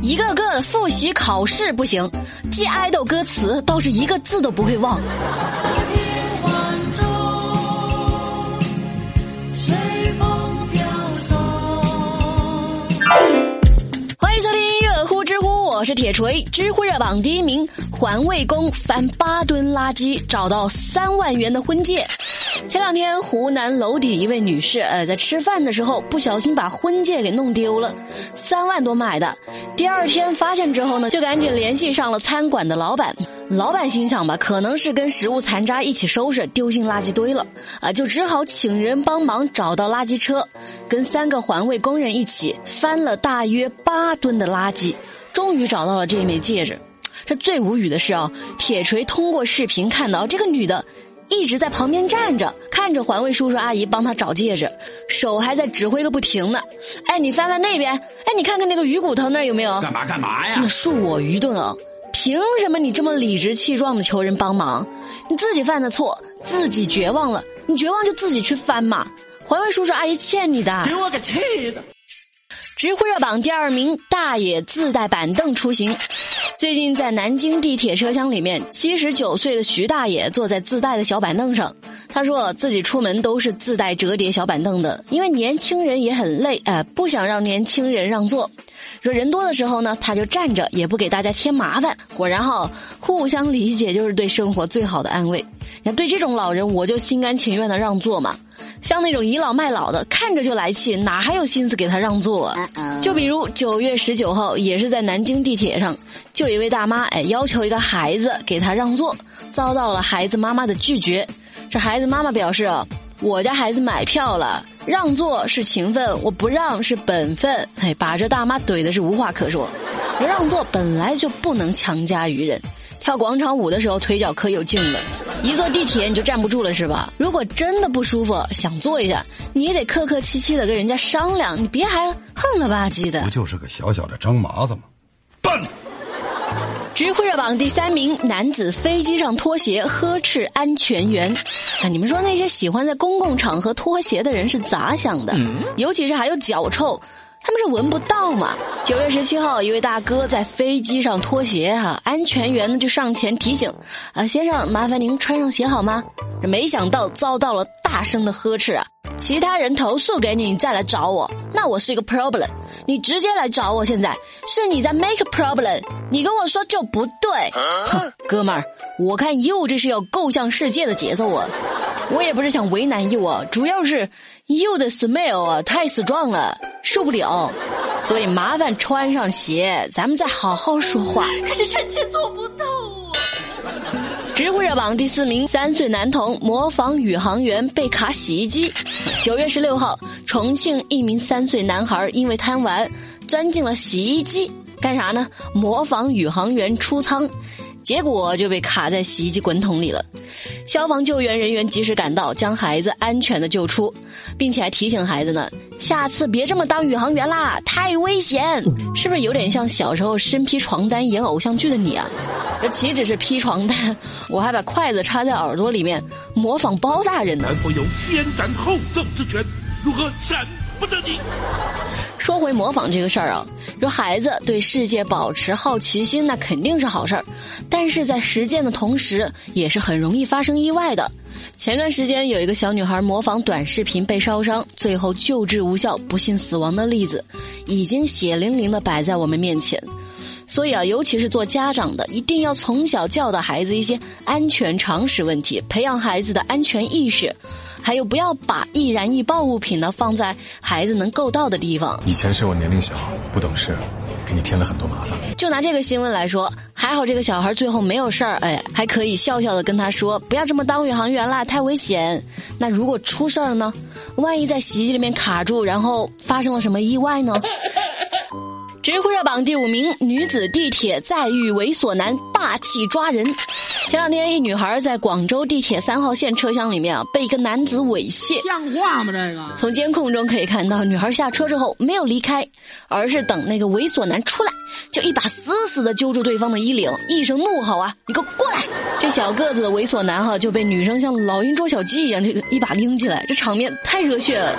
一个个复习考试不行，记爱豆歌词倒是一个字都不会忘。欢迎收听热乎知乎，我是铁锤。知乎热榜第一名，环卫工翻八吨垃圾找到三万元的婚戒。前两天，湖南娄底一位女士，呃，在吃饭的时候不小心把婚戒给弄丢了，三万多买的。第二天发现之后呢，就赶紧联系上了餐馆的老板。老板心想吧，可能是跟食物残渣一起收拾丢进垃圾堆了，啊，就只好请人帮忙找到垃圾车，跟三个环卫工人一起翻了大约八吨的垃圾，终于找到了这枚戒指。这最无语的是啊，铁锤通过视频看到这个女的。一直在旁边站着，看着环卫叔叔阿姨帮他找戒指，手还在指挥个不停呢。哎，你翻翻那边，哎，你看看那个鱼骨头那儿有没有？干嘛干嘛呀？真的恕我愚钝啊！凭什么你这么理直气壮的求人帮忙？你自己犯的错，自己绝望了，你绝望就自己去翻嘛。环卫叔叔阿姨欠你的。给我个气的！知乎热榜第二名，大爷自带板凳出行。最近在南京地铁车厢里面，七十九岁的徐大爷坐在自带的小板凳上。他说自己出门都是自带折叠小板凳的，因为年轻人也很累，哎，不想让年轻人让座。说人多的时候呢，他就站着，也不给大家添麻烦。果然哈，互相理解就是对生活最好的安慰。那对这种老人，我就心甘情愿的让座嘛。像那种倚老卖老的，看着就来气，哪还有心思给他让座啊？就比如九月十九号，也是在南京地铁上，就有一位大妈哎要求一个孩子给她让座，遭到了孩子妈妈的拒绝。这孩子妈妈表示：“我家孩子买票了，让座是情分，我不让是本分。”哎，把这大妈怼的是无话可说。让座本来就不能强加于人，跳广场舞的时候腿脚可有劲了。一坐地铁你就站不住了是吧？如果真的不舒服想坐一下，你也得客客气气的跟人家商量，你别还横了吧唧的。不就是个小小的张麻子吗？笨。知乎热榜第三名，男子飞机上脱鞋呵斥安全员。啊，你们说那些喜欢在公共场合脱鞋的人是咋想的？尤其是还有脚臭。他们是闻不到嘛？九月十七号，一位大哥在飞机上脱鞋哈，安全员呢就上前提醒，啊，先生，麻烦您穿上鞋好吗？没想到遭到了大声的呵斥啊！其他人投诉给你，你再来找我，那我是一个 problem，你直接来找我。现在是你在 make problem，你跟我说就不对。哼，哥们儿，我看 you 这是要够向世界的节奏啊！我也不是想为难 you 啊，主要是 you 的 smell 啊太 strong 了。受不了，所以麻烦穿上鞋，咱们再好好说话。可是臣妾做不到啊！知乎热榜第四名，三岁男童模仿宇航员被卡洗衣机。九月十六号，重庆一名三岁男孩因为贪玩，钻进了洗衣机，干啥呢？模仿宇航员出舱。结果就被卡在洗衣机滚筒里了，消防救援人员及时赶到，将孩子安全的救出，并且还提醒孩子呢，下次别这么当宇航员啦，太危险！是不是有点像小时候身披床单演偶像剧的你啊？这岂止是披床单，我还把筷子插在耳朵里面模仿包大人呢。南方有先斩后奏之权，如何斩不得你？说回模仿这个事儿啊，说孩子对世界保持好奇心，那肯定是好事儿，但是在实践的同时，也是很容易发生意外的。前段时间有一个小女孩模仿短视频被烧伤，最后救治无效，不幸死亡的例子，已经血淋淋的摆在我们面前。所以啊，尤其是做家长的，一定要从小教导孩子一些安全常识问题，培养孩子的安全意识。还有，不要把易燃易爆物品呢放在孩子能够到的地方。以前是我年龄小，不懂事，给你添了很多麻烦。就拿这个新闻来说，还好这个小孩最后没有事儿，哎，还可以笑笑的跟他说：“不要这么当宇航员啦，太危险。”那如果出事儿了呢？万一在洗衣机里面卡住，然后发生了什么意外呢？知乎热榜第五名，女子地铁再遇猥琐男霸气抓人。前两天，一女孩在广州地铁三号线车厢里面啊，被一个男子猥亵。像话吗？这个？从监控中可以看到，女孩下车之后没有离开，而是等那个猥琐男出来，就一把死死的揪住对方的衣领，一声怒吼啊：“你给我过来！”这小个子的猥琐男哈就被女生像老鹰捉小鸡一样，就一把拎起来，这场面太热血了。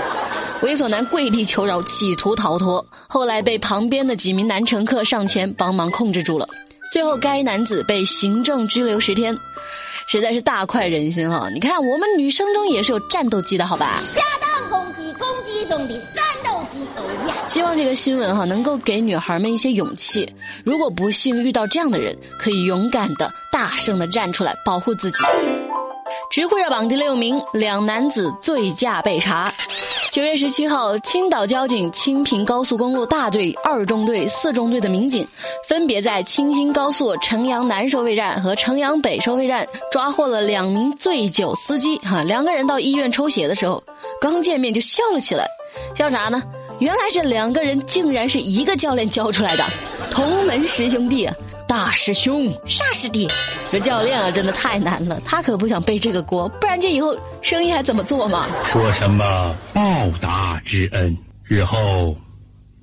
猥琐男跪地求饶，企图逃脱，后来被旁边的几名男乘客上前帮忙控制住了。最后，该男子被行政拘留十天，实在是大快人心哈！你看，我们女生中也是有战斗机的，好吧？下蛋攻击，攻击中的战斗机。希望这个新闻哈能够给女孩们一些勇气。如果不幸遇到这样的人，可以勇敢的、大声的站出来保护自己。知乎热榜第六名，两男子醉驾被查。九月十七号，青岛交警青平高速公路大队、二中队、四中队的民警，分别在青新高速城阳南收费站和城阳北收费站抓获了两名醉酒司机。哈，两个人到医院抽血的时候，刚见面就笑了起来，笑啥呢？原来这两个人竟然是一个教练教出来的，同门师兄弟！大师兄，啥师弟？这教练啊，真的太难了，他可不想背这个锅，不然这以后生意还怎么做嘛？说什么报答之恩，日后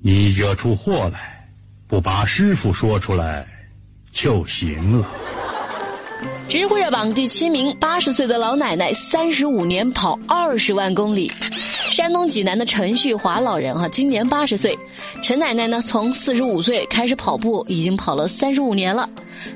你惹出祸来，不把师傅说出来就行了。知乎热榜第七名，八十岁的老奶奶三十五年跑二十万公里。山东济南的陈旭华老人哈，今年八十岁。陈奶奶呢，从四十五岁开始跑步，已经跑了三十五年了。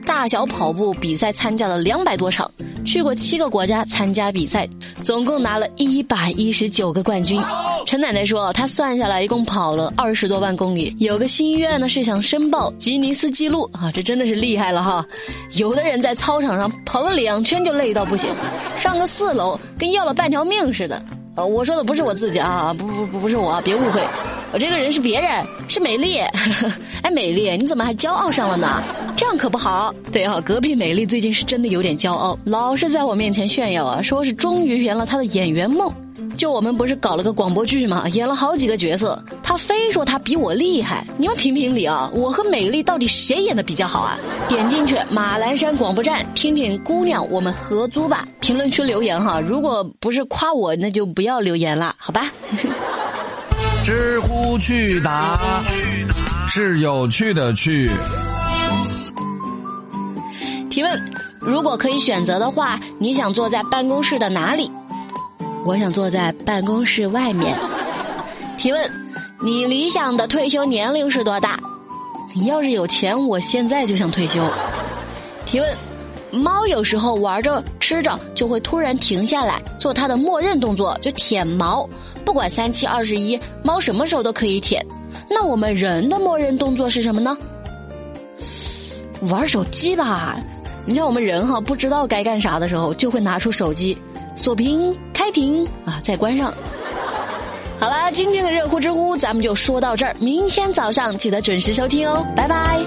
大小跑步比赛参加了两百多场，去过七个国家参加比赛，总共拿了一百一十九个冠军。陈奶奶说，她算下来一共跑了二十多万公里。有个心愿呢，是想申报吉尼斯纪录啊，这真的是厉害了哈。有的人在操场上跑个两圈就累到不行，上个四楼跟要了半条命似的。呃，我说的不是我自己啊，不不不不是我，别误会，我这个人是别人，是美丽。哎，美丽，你怎么还骄傲上了呢？这样可不好。对啊，隔壁美丽最近是真的有点骄傲，老是在我面前炫耀啊，说是终于圆了她的演员梦。就我们不是搞了个广播剧嘛，演了好几个角色，他非说他比我厉害。你们评评理啊，我和美丽到底谁演的比较好啊？点进去马栏山广播站听听姑娘，我们合租吧。评论区留言哈，如果不是夸我，那就不要留言了，好吧？知乎趣答是有趣的趣。提问：如果可以选择的话，你想坐在办公室的哪里？我想坐在办公室外面。提问：你理想的退休年龄是多大？你要是有钱，我现在就想退休。提问：猫有时候玩着吃着就会突然停下来，做它的默认动作就舔毛，不管三七二十一，猫什么时候都可以舔。那我们人的默认动作是什么呢？玩手机吧。你像我们人哈，不知道该干啥的时候，就会拿出手机。锁屏、开屏啊，再关上。好了，今天的热乎知乎咱们就说到这儿，明天早上记得准时收听哦，拜拜。